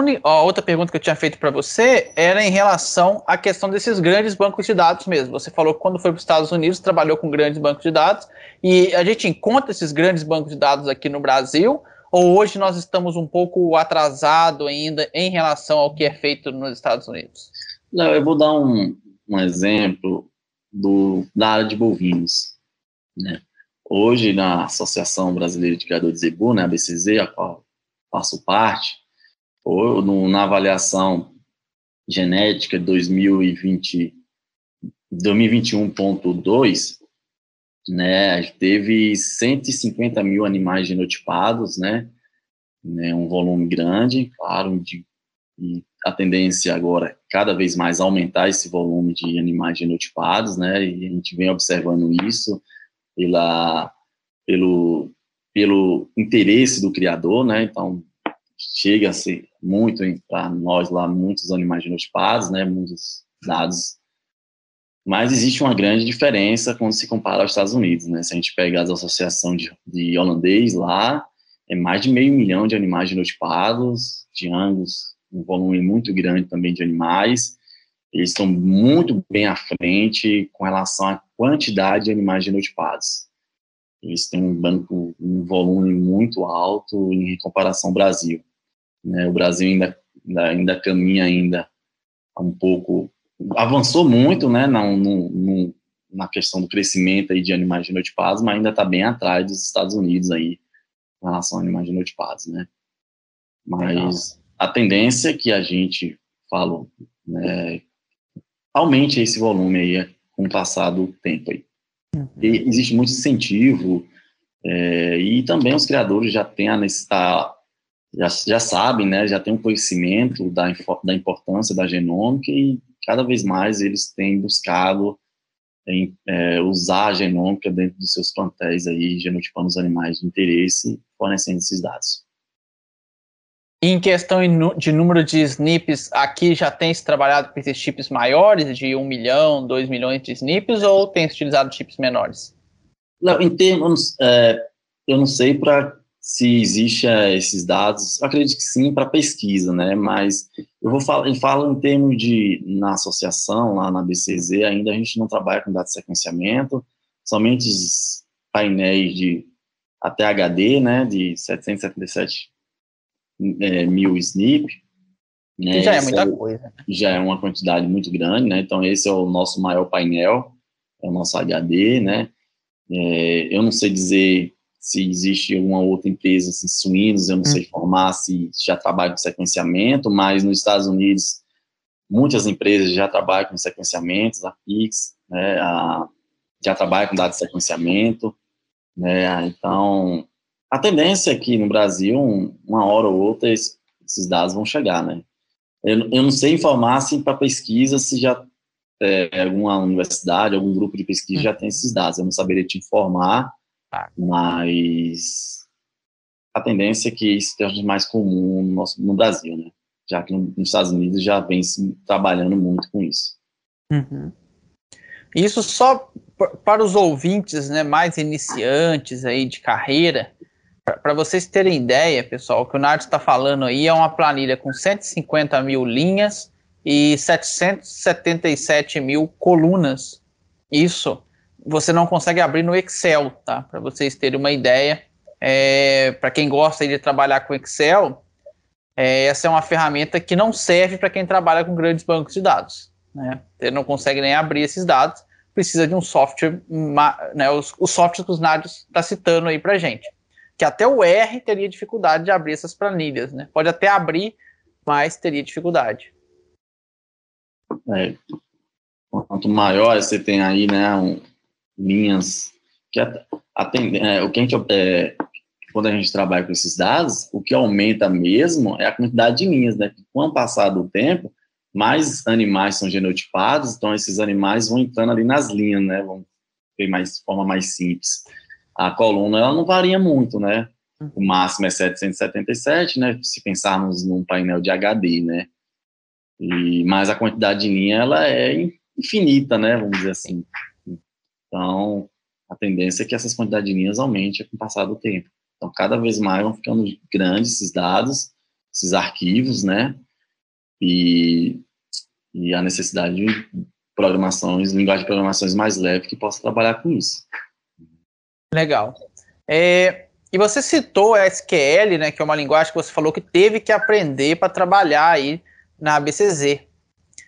outra pergunta que eu tinha feito para você era em relação à questão desses grandes bancos de dados mesmo. Você falou que quando foi para os Estados Unidos trabalhou com grandes bancos de dados e a gente encontra esses grandes bancos de dados aqui no Brasil ou hoje nós estamos um pouco atrasado ainda em relação ao que é feito nos Estados Unidos? Não, eu vou dar um, um exemplo do, da área de bovinos. Né? Hoje, na Associação Brasileira de Criadores de Zebu, né, a BCZ, a qual faço parte, ou no, na avaliação genética 2020, 2021.2, né, teve 150 mil animais genotipados, né, né um volume grande, claro, de, e a tendência agora é cada vez mais aumentar esse volume de animais genotipados, né, e a gente vem observando isso pela, pelo, pelo interesse do criador, né, então chega a ser muito para nós lá muitos animais genotipados, né, muitos dados mas existe uma grande diferença quando se compara aos Estados Unidos, né? Se a gente pegar as associações de, de holandês lá, é mais de meio milhão de animais genotipados, de angus, um volume muito grande também de animais. Eles estão muito bem à frente com relação à quantidade de animais genotipados. Eles têm um banco, um volume muito alto em comparação ao Brasil. Né? O Brasil ainda, ainda, caminha ainda um pouco avançou muito, né, no, no, na questão do crescimento aí de animais genotipados, mas ainda está bem atrás dos Estados Unidos aí, em relação a animais genotipados, né? Mas Legal. a tendência que a gente fala, né, aumente esse volume aí com o passar do tempo aí. Uhum. E existe muito incentivo, é, e também os criadores já têm a necessidade, já, já sabem, né, já têm um conhecimento da, da importância da genômica e cada vez mais eles têm buscado em, é, usar a genômica dentro dos seus plantéis aí, genotipando os animais de interesse, fornecendo esses dados. Em questão de número de SNPs, aqui já tem se trabalhado com esses chips maiores, de 1 milhão, 2 milhões de SNPs, ou tem se utilizado chips menores? Não, em termos, é, eu não sei para se existe é, esses dados, acredito que sim, para pesquisa, né? Mas eu vou falar, eu falo em termos de, na associação, lá na BCZ, ainda a gente não trabalha com dados de sequenciamento, somente painéis de até HD, né, de 777 é, mil SNP. Né, já é muita é, coisa. Já é uma quantidade muito grande, né? Então, esse é o nosso maior painel, é o nosso HD, né? É, eu não sei dizer se existe alguma outra empresa, assim, suínos, eu não hum. sei informar se já trabalha com sequenciamento, mas nos Estados Unidos, muitas empresas já trabalham com sequenciamentos, a Pix, né, a, já trabalha com dados de sequenciamento, né, então, a tendência é que no Brasil, uma hora ou outra, esses dados vão chegar, né. Eu, eu não sei informar, assim, para pesquisa, se já é, alguma universidade, algum grupo de pesquisa hum. já tem esses dados, eu não saberia te informar, Tá. Mas a tendência é que isso esteja mais comum no, nosso, no Brasil, né? Já que nos Estados Unidos já vem se trabalhando muito com isso. Uhum. Isso só para os ouvintes, né, mais iniciantes aí de carreira, para vocês terem ideia, pessoal, o que o Nardo está falando aí é uma planilha com 150 mil linhas e 777 mil colunas. Isso você não consegue abrir no Excel, tá? Para vocês terem uma ideia. É, para quem gosta de trabalhar com Excel, é, essa é uma ferramenta que não serve para quem trabalha com grandes bancos de dados. Né? Você não consegue nem abrir esses dados, precisa de um software, né, os, os softwares que os Nádios está citando aí para gente. Que até o R teria dificuldade de abrir essas planilhas. Né? Pode até abrir, mas teria dificuldade. É, quanto maior você tem aí, né, um, linhas que atende, é, o que a gente é, quando a gente trabalha com esses dados, o que aumenta mesmo é a quantidade de linhas, né? Com o passar do tempo, mais animais são genotipados, então esses animais vão entrando ali nas linhas, né? Vão ter mais forma mais simples. A coluna ela não varia muito, né? O máximo é 777, né? Se pensarmos num painel de HD, né? E mas a quantidade de linha ela é infinita, né? Vamos dizer assim. Então, a tendência é que essas quantidades de linhas aumente com o passar do tempo. Então, cada vez mais vão ficando grandes esses dados, esses arquivos, né? E, e a necessidade de programações, linguagem de programações mais leve que possa trabalhar com isso. Legal. É, e você citou a SQL, né, que é uma linguagem que você falou que teve que aprender para trabalhar aí na BCZ.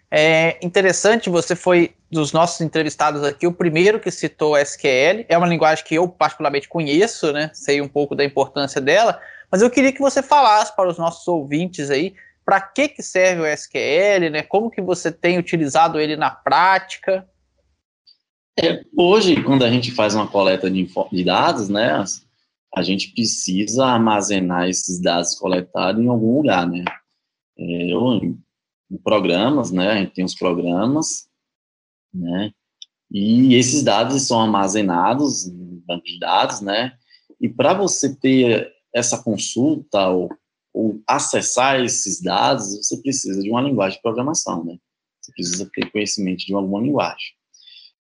É interessante, você foi dos nossos entrevistados aqui o primeiro que citou SQL. É uma linguagem que eu particularmente conheço, né? Sei um pouco da importância dela, mas eu queria que você falasse para os nossos ouvintes aí para que, que serve o SQL, né? Como que você tem utilizado ele na prática? É, hoje, quando a gente faz uma coleta de, de dados, né, a gente precisa armazenar esses dados coletados em algum lugar, né? É, eu, programas, né? A gente tem os programas, né? E esses dados são armazenados em banco de dados, né? E para você ter essa consulta ou, ou, acessar esses dados, você precisa de uma linguagem de programação, né? Você precisa ter conhecimento de alguma linguagem.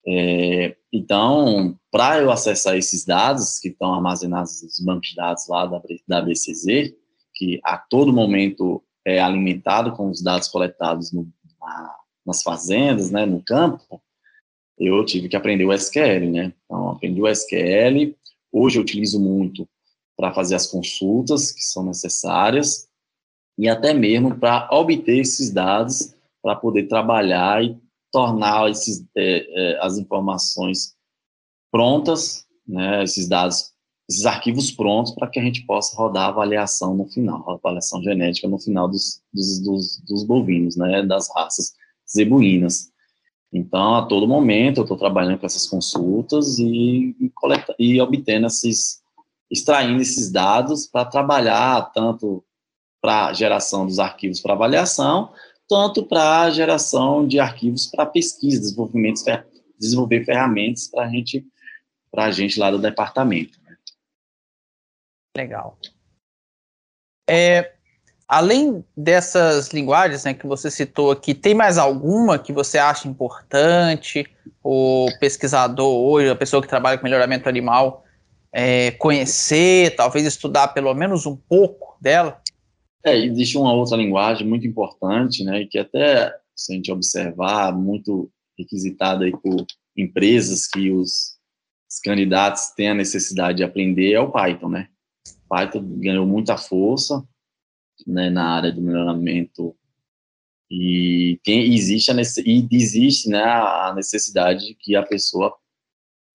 É, então, para eu acessar esses dados que estão armazenados nos bancos de dados lá da, da BCZ, que a todo momento é, alimentado com os dados coletados no, na, nas fazendas, né, no campo, eu tive que aprender o SQL, né? Então, aprendi o SQL. Hoje eu utilizo muito para fazer as consultas que são necessárias e até mesmo para obter esses dados para poder trabalhar e tornar esses, é, é, as informações prontas, né, esses dados, esses arquivos prontos para que a gente possa rodar a avaliação no final, a avaliação genética no final dos, dos, dos, dos bovinos, né, das raças zebuínas. Então, a todo momento, eu estou trabalhando com essas consultas e, e, coleta, e obtendo esses, extraindo esses dados para trabalhar tanto para geração dos arquivos para avaliação, tanto para geração de arquivos para pesquisa, desenvolvimento, desenvolver ferramentas para a gente, a gente lá do departamento. Né? Legal. É, além dessas linguagens né, que você citou aqui, tem mais alguma que você acha importante o pesquisador hoje, a pessoa que trabalha com melhoramento animal, é, conhecer, talvez estudar pelo menos um pouco dela? É, existe uma outra linguagem muito importante, né, que até, se a gente observar, muito requisitada aí por empresas que os, os candidatos têm a necessidade de aprender, é o Python, né. Python ganhou muita força, né, na área do melhoramento e tem, existe a e existe né, a necessidade de que a pessoa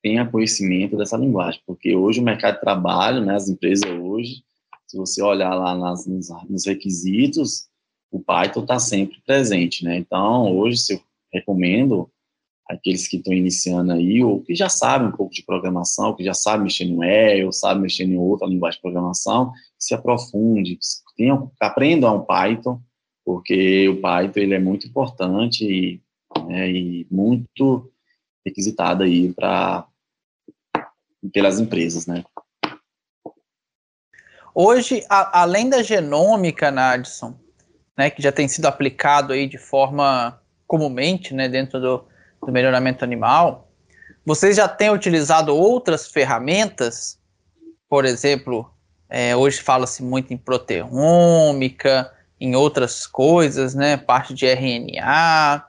tenha conhecimento dessa linguagem, porque hoje o mercado de trabalho, né, as empresas hoje se você olhar lá nas, nos, requisitos, o Python está sempre presente, né? Então, hoje, eu recomendo aqueles que estão iniciando aí, ou que já sabem um pouco de programação, que já sabem mexer no E, ou sabem mexer em outra linguagem de programação, se aprofunde, tenham, aprendam o Python, porque o Python ele é muito importante e, né, e muito requisitado aí para pelas empresas, né? Hoje, a, além da genômica, Nadson, né, que já tem sido aplicado aí de forma comumente né, dentro do, do melhoramento animal, vocês já têm utilizado outras ferramentas? Por exemplo, é, hoje fala-se muito em proteômica, em outras coisas, né, parte de RNA,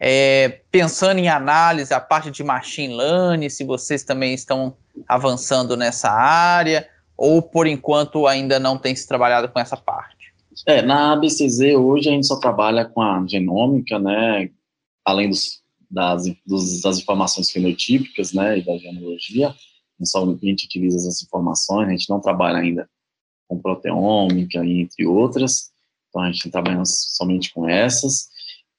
é, pensando em análise, a parte de machine learning, se vocês também estão avançando nessa área, ou por enquanto ainda não tem se trabalhado com essa parte? É, na ABCZ hoje a gente só trabalha com a genômica, né, além dos, das, dos, das informações fenotípicas, né, e da genealogia, só a gente utiliza essas informações, a gente não trabalha ainda com proteômica, entre outras, então a gente trabalha somente com essas,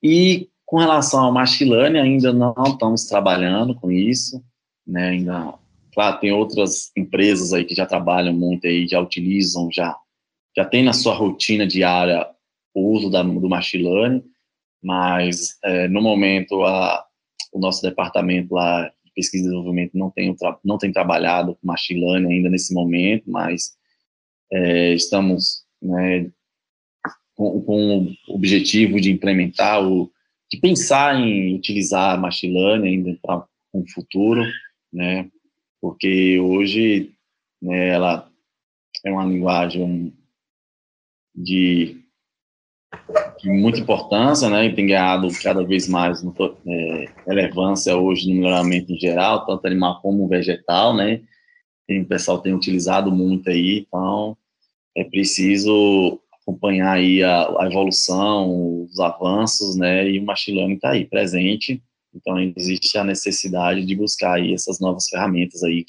e com relação ao machine learning, ainda não estamos trabalhando com isso, né, ainda Claro, tem outras empresas aí que já trabalham muito aí, já utilizam, já, já tem na sua rotina diária o uso da, do machine learning, mas é, no momento a, o nosso departamento lá de pesquisa e desenvolvimento não tem, não tem trabalhado com machine learning ainda nesse momento, mas é, estamos né, com, com, o objetivo de implementar, o, de pensar em utilizar machine learning ainda para um futuro, né, porque hoje né, ela é uma linguagem de, de muita importância, né, e tem ganhado cada vez mais é, relevância hoje no melhoramento em geral, tanto animal como vegetal, né, o pessoal tem utilizado muito aí, então é preciso acompanhar aí a, a evolução, os avanços, né, e o machine está aí presente, então, existe a necessidade de buscar aí essas novas ferramentas aí.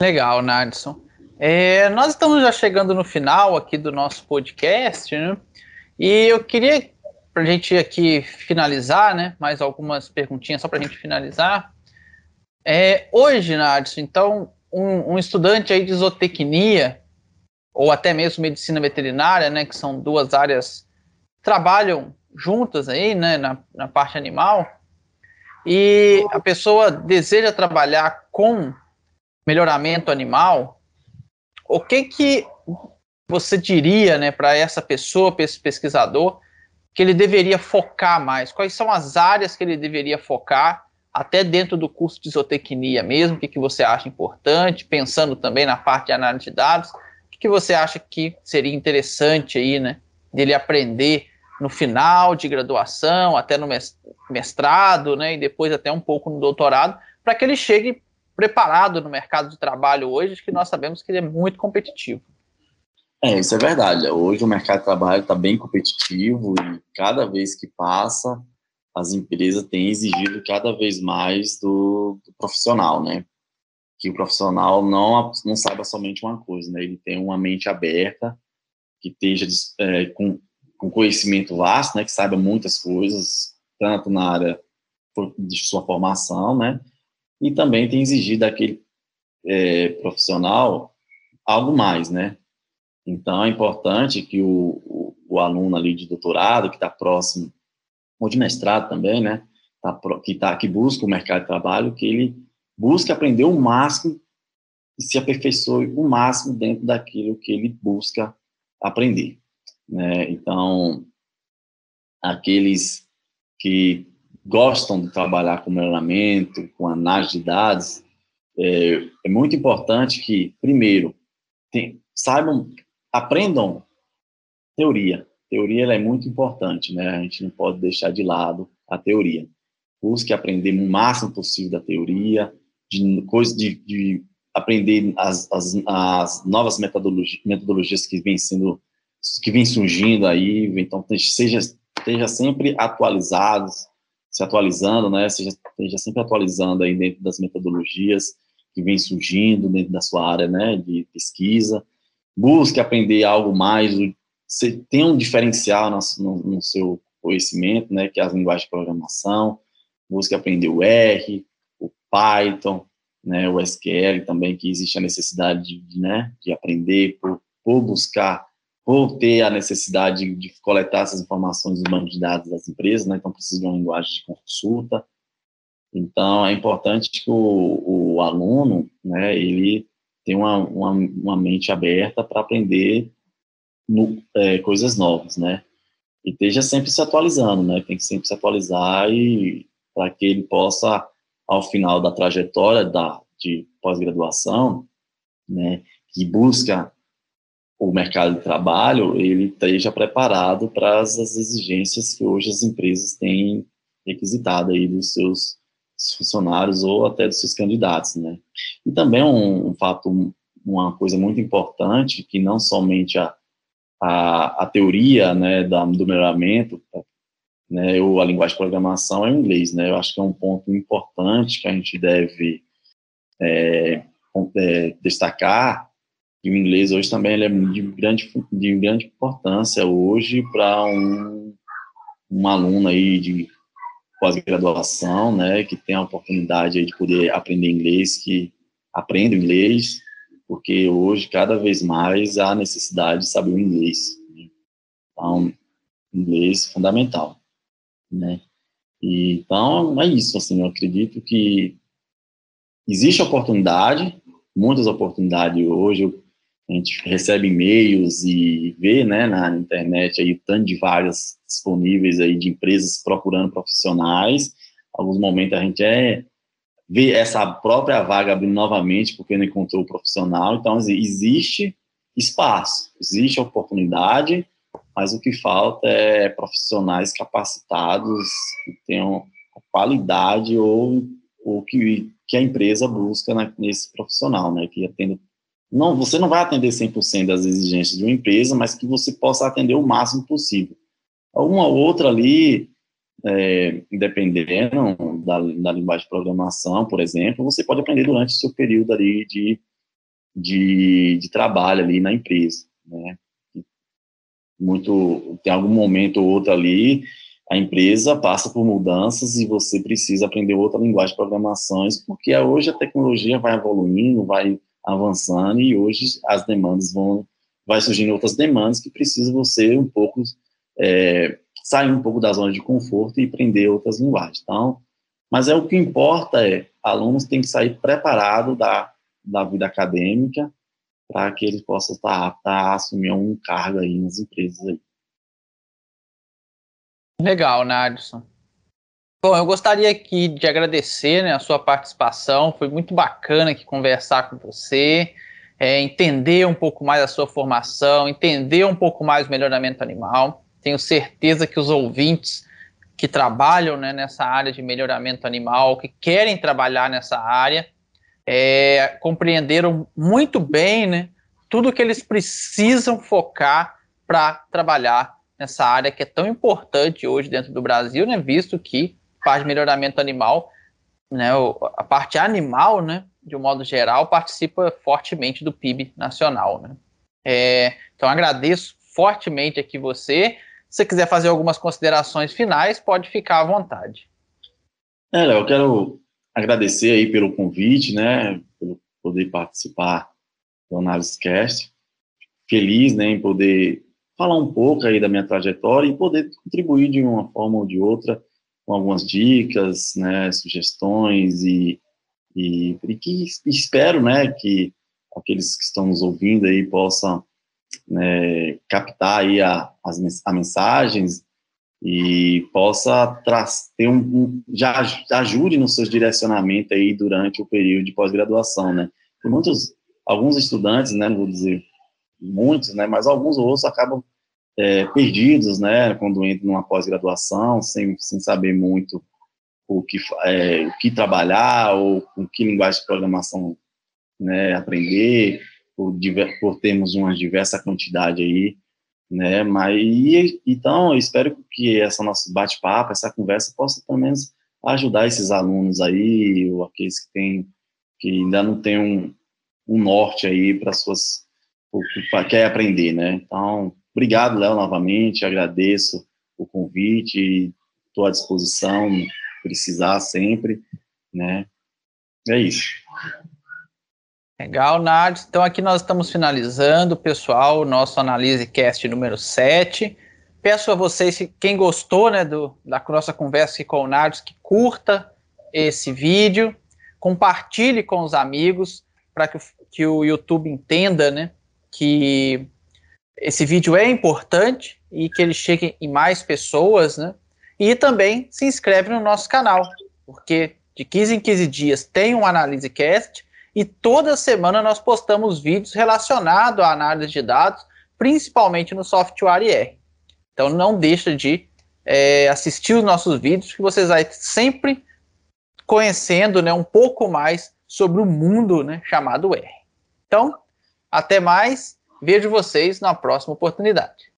Legal, Nadson. É, nós estamos já chegando no final aqui do nosso podcast, né? E eu queria, para a gente aqui finalizar, né? Mais algumas perguntinhas só para a gente finalizar. É, hoje, Nadson, então, um, um estudante aí de zootecnia, ou até mesmo medicina veterinária, né? Que são duas áreas trabalham juntas aí, né, na, na parte animal, e a pessoa deseja trabalhar com melhoramento animal, o que que você diria, né, para essa pessoa, para esse pesquisador, que ele deveria focar mais? Quais são as áreas que ele deveria focar, até dentro do curso de zootecnia mesmo? O que, que você acha importante? Pensando também na parte de análise de dados, o que, que você acha que seria interessante aí, né, dele aprender no final de graduação, até no mestrado, né, e depois até um pouco no doutorado, para que ele chegue preparado no mercado de trabalho hoje, que nós sabemos que ele é muito competitivo. É, isso é verdade. Hoje o mercado de trabalho está bem competitivo e cada vez que passa, as empresas têm exigido cada vez mais do, do profissional, né? Que o profissional não, não saiba somente uma coisa, né? Ele tem uma mente aberta, que esteja é, com, com conhecimento vasto, né? Que saiba muitas coisas, tanto na área de sua formação, né? E também tem exigido daquele é, profissional algo mais, né? Então, é importante que o, o, o aluno ali de doutorado, que está próximo, ou de mestrado também, né? Tá, que, tá, que busca o mercado de trabalho, que ele busque aprender o máximo e se aperfeiçoe o máximo dentro daquilo que ele busca aprender. Né? Então, aqueles que gostam de trabalhar com melhoramento, com análise de dados, é, é muito importante que, primeiro, tem, saibam aprendam teoria. Teoria é muito importante, né? A gente não pode deixar de lado a teoria. Busque aprender o máximo possível da teoria, de coisas de, de, aprender as, as, as novas metodologias, metodologias que vêm sendo que vêm surgindo aí, então seja esteja sempre atualizado, se atualizando, né? Seja esteja sempre atualizando aí dentro das metodologias que vêm surgindo dentro da sua área, né, de pesquisa busque aprender algo mais, você tem um diferencial no, no, no, seu conhecimento, né, que é as linguagens de programação, busque aprender o R, o Python, né, o SQL também, que existe a necessidade de, né, de aprender, por, por buscar, por ter a necessidade de, coletar essas informações do banco de dados das empresas, né, então precisa de uma linguagem de consulta. Então, é importante que o, o aluno, né, ele ter uma, uma, uma mente aberta para aprender no, é, coisas novas, né? E esteja sempre se atualizando, né? Tem que sempre se atualizar e para que ele possa, ao final da trajetória da, de pós-graduação, né, que busca o mercado de trabalho, ele esteja preparado para as exigências que hoje as empresas têm requisitado aí dos seus funcionários ou até dos seus candidatos, né? E também um, um fato, uma coisa muito importante, que não somente a, a, a teoria, né, da, do melhoramento, né, ou a linguagem de programação é o inglês, né? Eu acho que é um ponto importante que a gente deve é, é, destacar, que o inglês hoje também é de grande, de grande importância hoje para um, um aluno aí de pós-graduação, né, que tem a oportunidade de poder aprender inglês, que aprenda inglês, porque hoje, cada vez mais, há necessidade de saber o inglês. Né? Então, inglês fundamental, né. E, então, é isso, assim, eu acredito que existe oportunidade, muitas oportunidades hoje, a gente recebe e-mails e vê, né, na internet aí tanto de vagas disponíveis aí de empresas procurando profissionais. Alguns momentos a gente é vê essa própria vaga abrindo novamente porque não encontrou o profissional. Então existe espaço, existe oportunidade, mas o que falta é profissionais capacitados que tenham a qualidade ou o que, que a empresa busca na, nesse profissional, né, que atenda não, você não vai atender 100% das exigências de uma empresa, mas que você possa atender o máximo possível. Uma outra ali, é, dependendo da, da linguagem de programação, por exemplo, você pode aprender durante o seu período ali de, de, de trabalho ali na empresa, né? Muito, tem algum momento ou outro ali, a empresa passa por mudanças e você precisa aprender outra linguagem de programação, porque hoje a tecnologia vai evoluindo, vai avançando e hoje as demandas vão, vai surgindo outras demandas que precisa você um pouco é, sair um pouco da zona de conforto e aprender outras linguagens. Então, mas é o que importa é alunos têm que sair preparado da, da vida acadêmica para que eles possam estar aptos a assumir um cargo aí nas empresas aí. Legal, Nadson. Bom, eu gostaria aqui de agradecer né, a sua participação. Foi muito bacana aqui conversar com você, é, entender um pouco mais a sua formação, entender um pouco mais o melhoramento animal. Tenho certeza que os ouvintes que trabalham né, nessa área de melhoramento animal, que querem trabalhar nessa área, é, compreenderam muito bem né, tudo que eles precisam focar para trabalhar nessa área que é tão importante hoje dentro do Brasil, né, visto que parte de melhoramento animal, né, a parte animal, né, de um modo geral, participa fortemente do PIB nacional. Né. É, então, agradeço fortemente aqui você. Se você quiser fazer algumas considerações finais, pode ficar à vontade. É, Léo, eu quero agradecer aí pelo convite, né, pelo poder participar do Análise Cast. Feliz, né, em poder falar um pouco aí da minha trajetória e poder contribuir de uma forma ou de outra com algumas dicas, né, sugestões e, e, e que espero, né, que aqueles que estão nos ouvindo aí possam né, captar aí a, as, a mensagens e possa ter um, um, já ajude nos seus direcionamentos aí durante o período de pós-graduação, né? Tem muitos, alguns estudantes, né, não vou dizer muitos, né, mas alguns outros acabam é, perdidos, né, quando entram numa pós-graduação, sem, sem saber muito o que, é, o que trabalhar ou com que linguagem de programação né, aprender, por, por termos uma diversa quantidade aí, né, mas, e, então, eu espero que essa nosso bate-papo, essa conversa possa, pelo menos, ajudar esses alunos aí, ou aqueles que têm, que ainda não têm um, um norte aí para suas, para quer aprender, né, então, obrigado, Léo, novamente, agradeço o convite, estou à disposição, precisar sempre, né, é isso. Legal, Nardes. Então aqui nós estamos finalizando, pessoal, nosso Analise Cast número 7. Peço a vocês, quem gostou né, do, da nossa conversa aqui com o Nardes, que curta esse vídeo, compartilhe com os amigos, para que, que o YouTube entenda né, que esse vídeo é importante e que ele chegue em mais pessoas, né? E também se inscreve no nosso canal, porque de 15 em 15 dias tem um Analise Cast e toda semana nós postamos vídeos relacionados à análise de dados, principalmente no software IR. Então não deixa de é, assistir os nossos vídeos, que vocês vai sempre conhecendo né, um pouco mais sobre o mundo né, chamado R. Então, até mais, vejo vocês na próxima oportunidade.